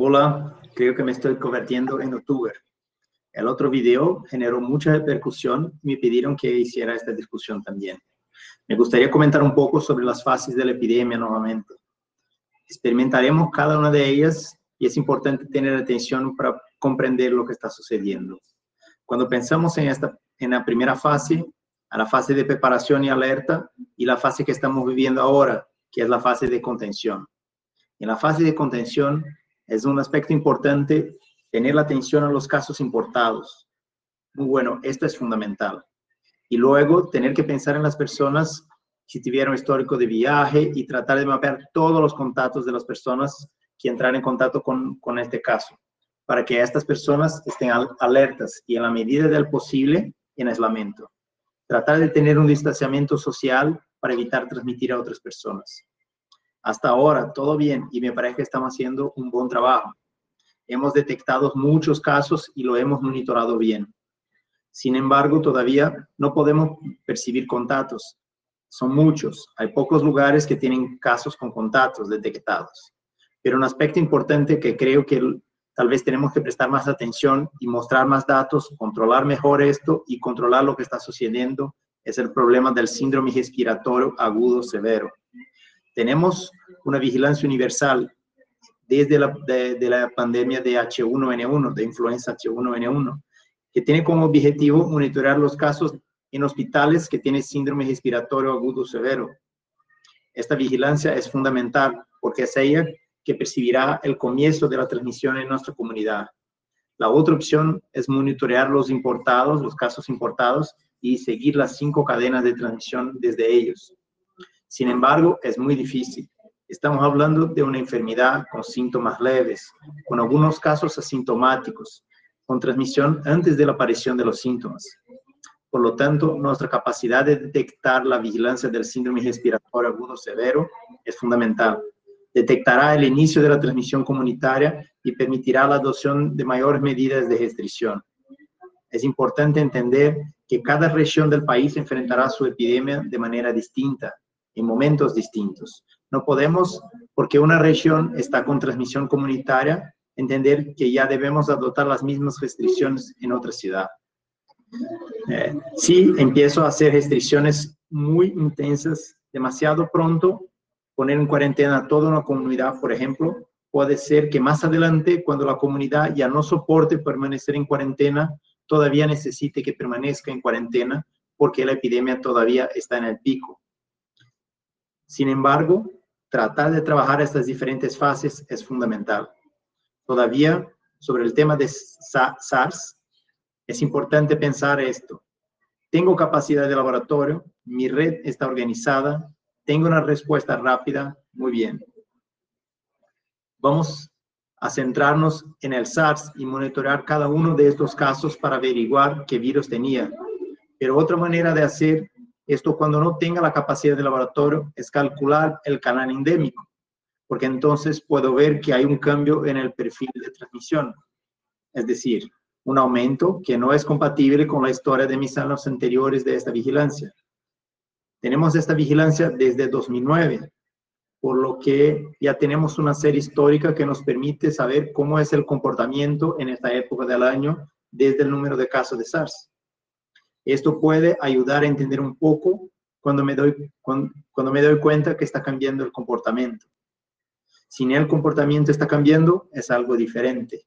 Hola, creo que me estoy convirtiendo en youtuber. El otro video generó mucha repercusión y me pidieron que hiciera esta discusión también. Me gustaría comentar un poco sobre las fases de la epidemia nuevamente. Experimentaremos cada una de ellas y es importante tener atención para comprender lo que está sucediendo. Cuando pensamos en, esta, en la primera fase, a la fase de preparación y alerta, y la fase que estamos viviendo ahora, que es la fase de contención. En la fase de contención es un aspecto importante tener la atención a los casos importados. Muy bueno, esto es fundamental. Y luego tener que pensar en las personas si tuvieron histórico de viaje y tratar de mapear todos los contactos de las personas que entrar en contacto con, con este caso, para que estas personas estén alertas y en la medida del posible en aislamiento. Tratar de tener un distanciamiento social para evitar transmitir a otras personas. Hasta ahora, todo bien y me parece que estamos haciendo un buen trabajo. Hemos detectado muchos casos y lo hemos monitorado bien. Sin embargo, todavía no podemos percibir contactos. Son muchos. Hay pocos lugares que tienen casos con contactos detectados. Pero un aspecto importante que creo que tal vez tenemos que prestar más atención y mostrar más datos, controlar mejor esto y controlar lo que está sucediendo es el problema del síndrome respiratorio agudo severo. Tenemos una vigilancia universal desde la, de, la pandemia de H1N1, de influenza H1N1, que tiene como objetivo monitorear los casos en hospitales que tienen síndrome respiratorio agudo severo. Esta vigilancia es fundamental porque es ella que percibirá el comienzo de la transmisión en nuestra comunidad. La otra opción es monitorear los importados, los casos importados, y seguir las cinco cadenas de transmisión desde ellos. Sin embargo, es muy difícil. Estamos hablando de una enfermedad con síntomas leves, con algunos casos asintomáticos, con transmisión antes de la aparición de los síntomas. Por lo tanto, nuestra capacidad de detectar la vigilancia del síndrome respiratorio agudo severo es fundamental. Detectará el inicio de la transmisión comunitaria y permitirá la adopción de mayores medidas de restricción. Es importante entender que cada región del país enfrentará su epidemia de manera distinta, en momentos distintos. No podemos, porque una región está con transmisión comunitaria, entender que ya debemos adoptar las mismas restricciones en otra ciudad. Eh, si empiezo a hacer restricciones muy intensas demasiado pronto, poner en cuarentena toda una comunidad, por ejemplo, puede ser que más adelante, cuando la comunidad ya no soporte permanecer en cuarentena, todavía necesite que permanezca en cuarentena porque la epidemia todavía está en el pico. Sin embargo, tratar de trabajar estas diferentes fases es fundamental. Todavía, sobre el tema de SARS, es importante pensar esto. Tengo capacidad de laboratorio, mi red está organizada, tengo una respuesta rápida, muy bien. Vamos a centrarnos en el SARS y monitorear cada uno de estos casos para averiguar qué virus tenía. Pero otra manera de hacer esto cuando no tenga la capacidad de laboratorio es calcular el canal endémico, porque entonces puedo ver que hay un cambio en el perfil de transmisión, es decir, un aumento que no es compatible con la historia de mis años anteriores de esta vigilancia. Tenemos esta vigilancia desde 2009, por lo que ya tenemos una serie histórica que nos permite saber cómo es el comportamiento en esta época del año desde el número de casos de SARS. Esto puede ayudar a entender un poco cuando me doy, cuando, me doy cuenta que está cambiando el comportamiento. Si el comportamiento está cambiando, es algo diferente.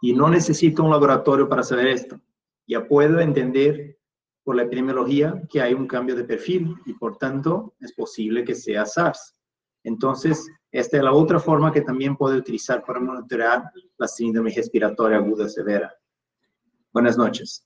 Y no necesito un laboratorio para saber esto. Ya puedo entender por la epidemiología que hay un cambio de perfil y por tanto es posible que sea SARS. Entonces, esta es la otra forma que también puedo utilizar para monitorear la síndrome respiratoria aguda severa. Buenas noches.